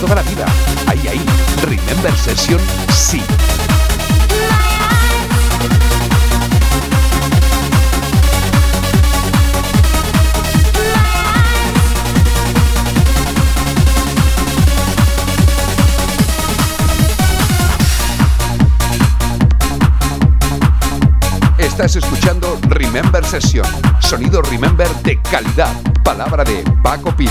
toda la vida. Ahí, ahí, Remember Session, sí. Estás escuchando Remember Session, sonido Remember de calidad, palabra de Paco Pil.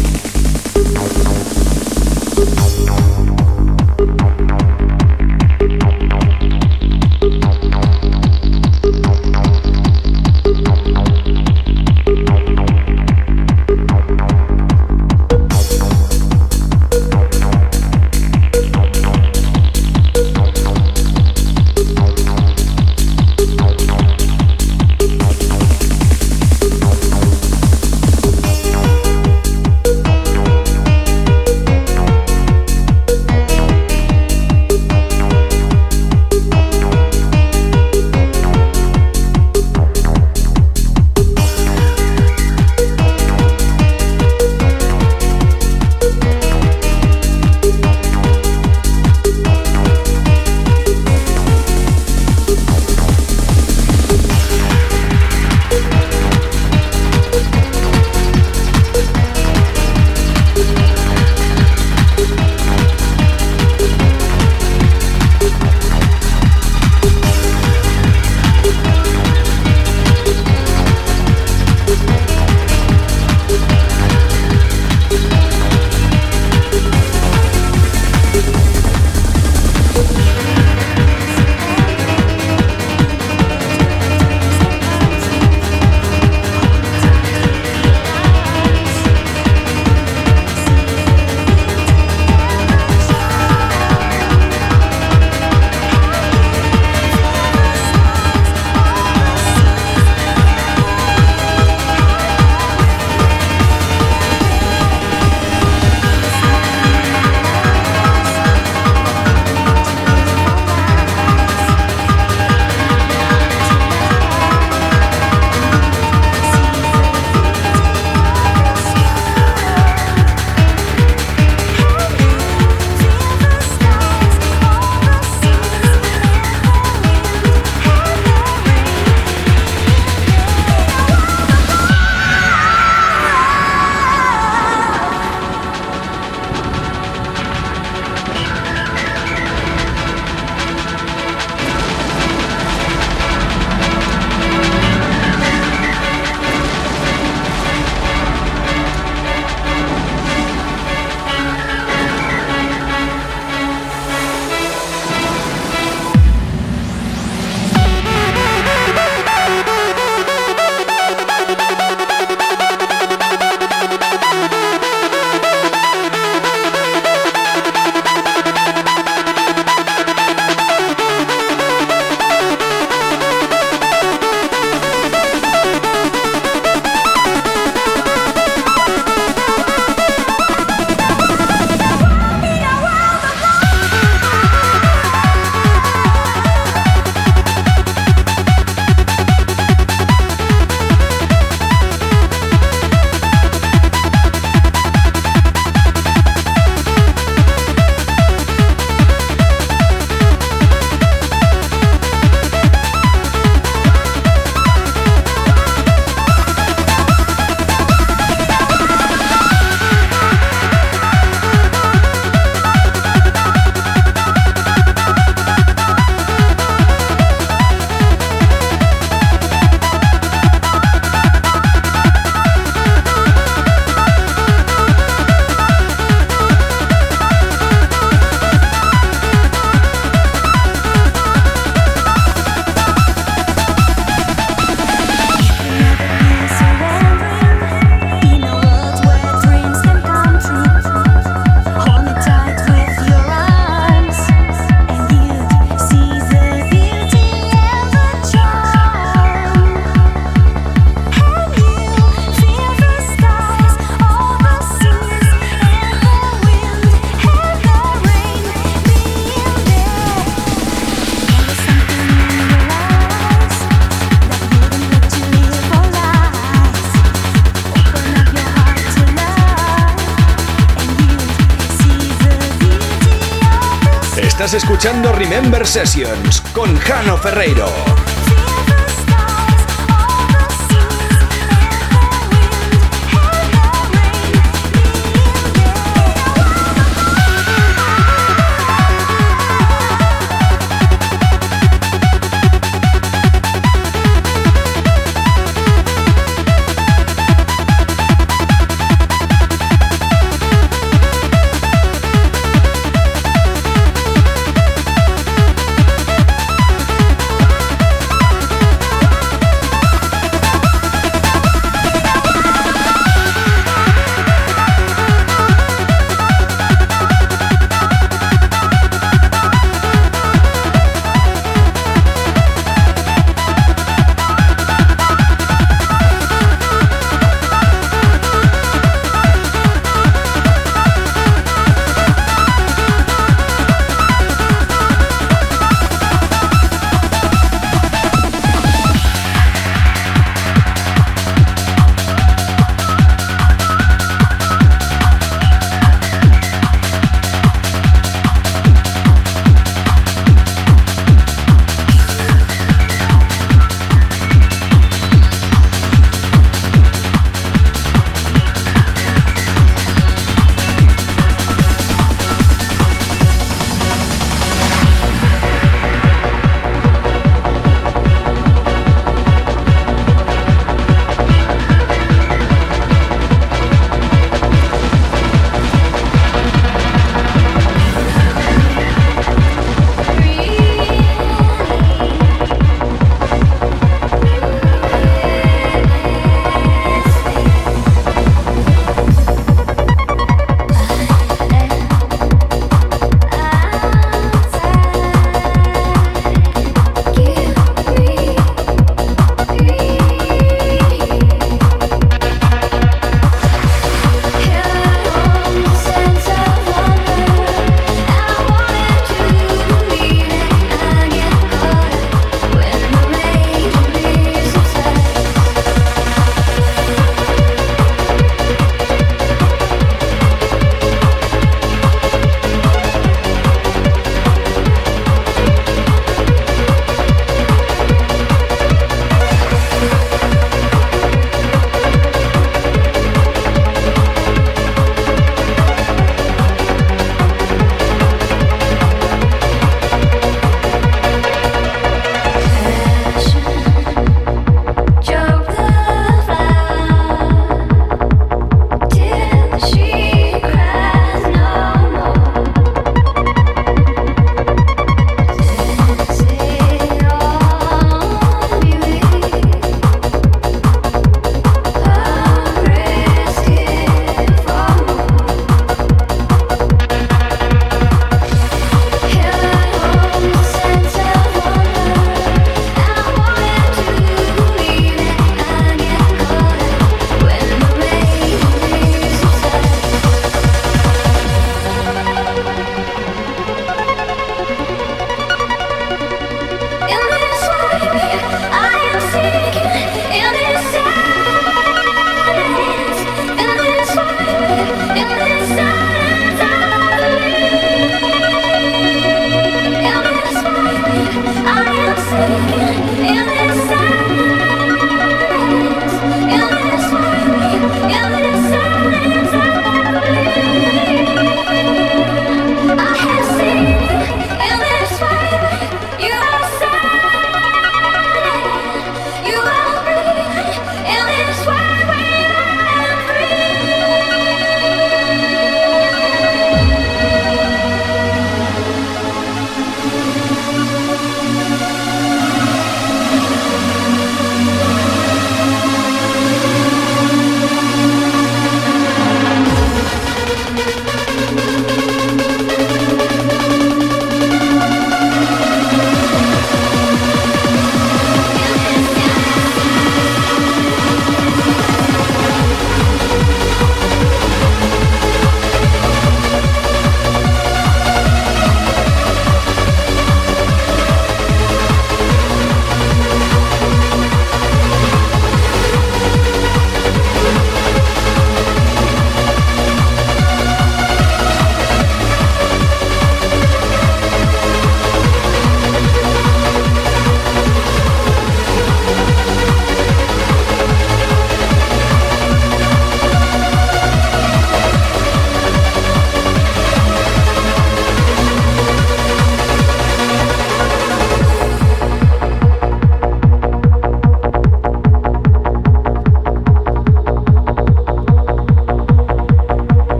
Remember Sessions con Jano Ferreiro.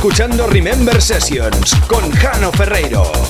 Escuchando Remember Sessions con Jano Ferreiro.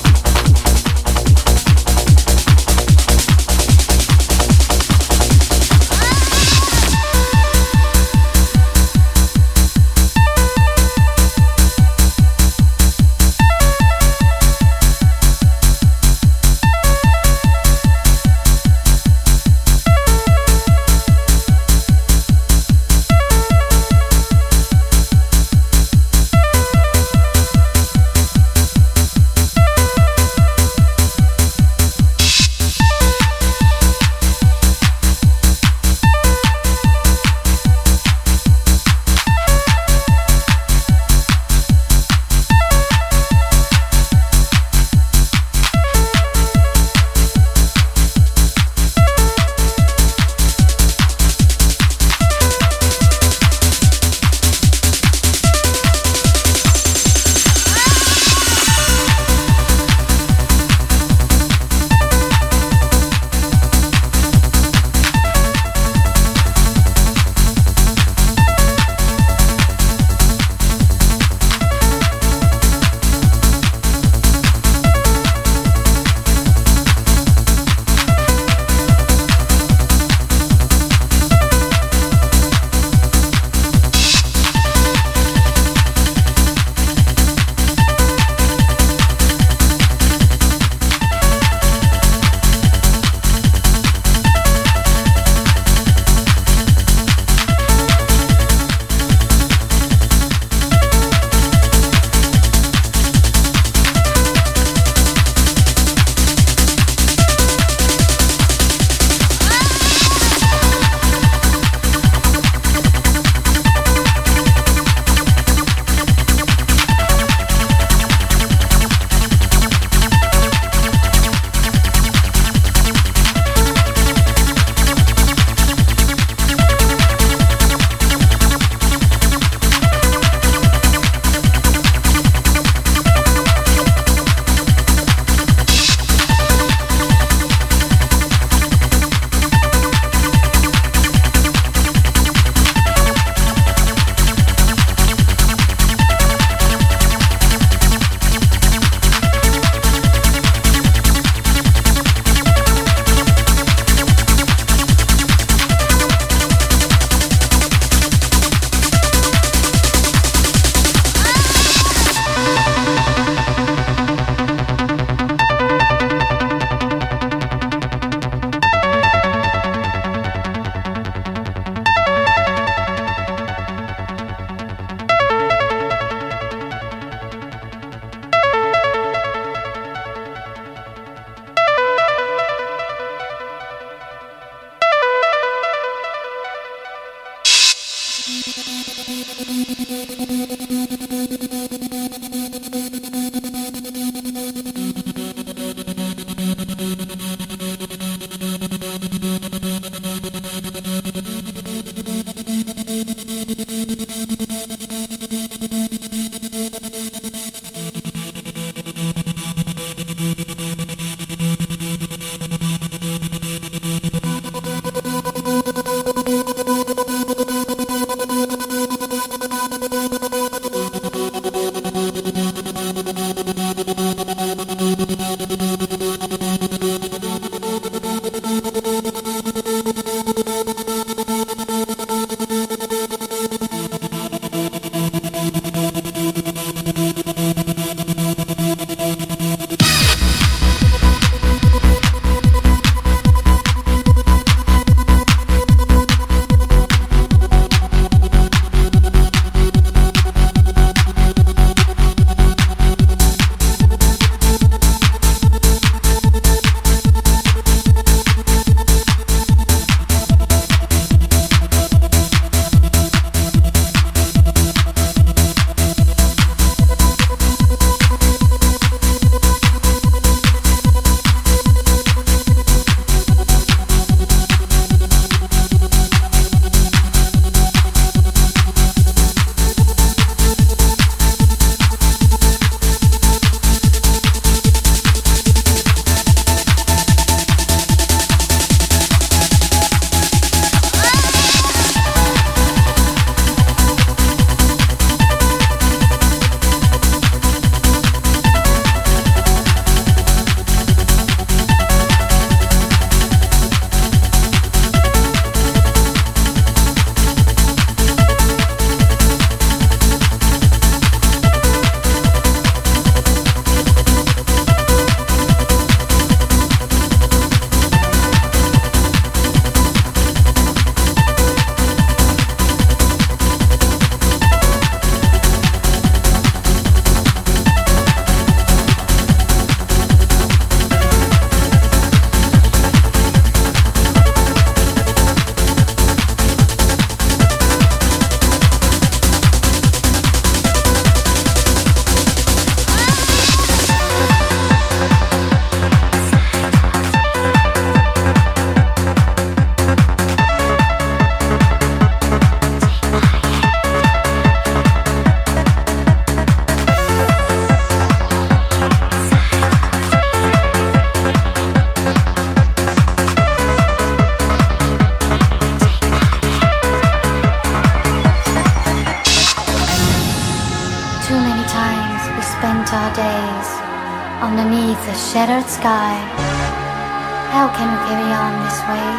How can we carry on this way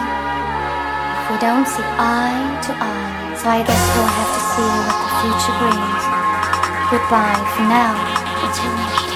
if we don't see eye to eye? So I guess we'll have to see what the future brings. Goodbye for now. Until next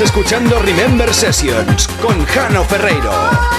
escuchando Remember Sessions con Jano Ferreiro.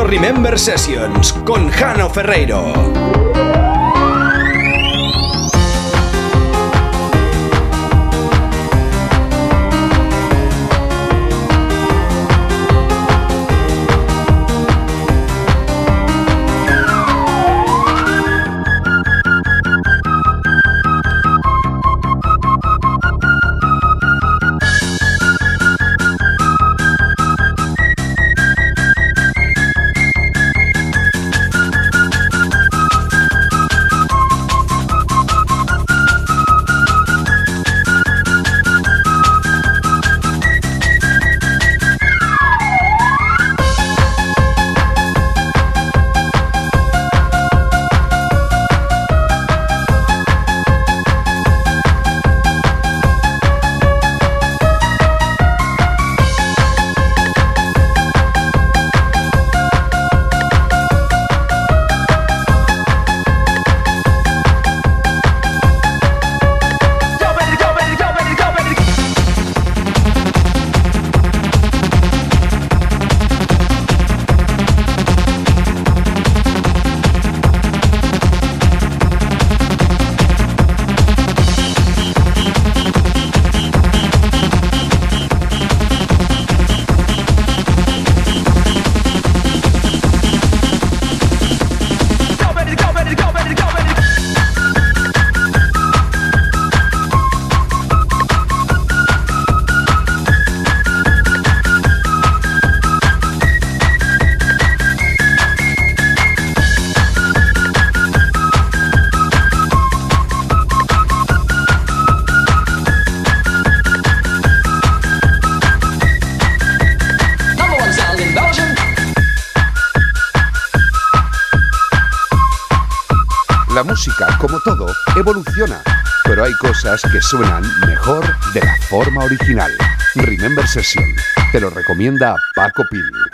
Remember Sessions con Jano Ferreiro. Pero hay cosas que suenan mejor de la forma original. Remember Session, te lo recomienda Paco Pil.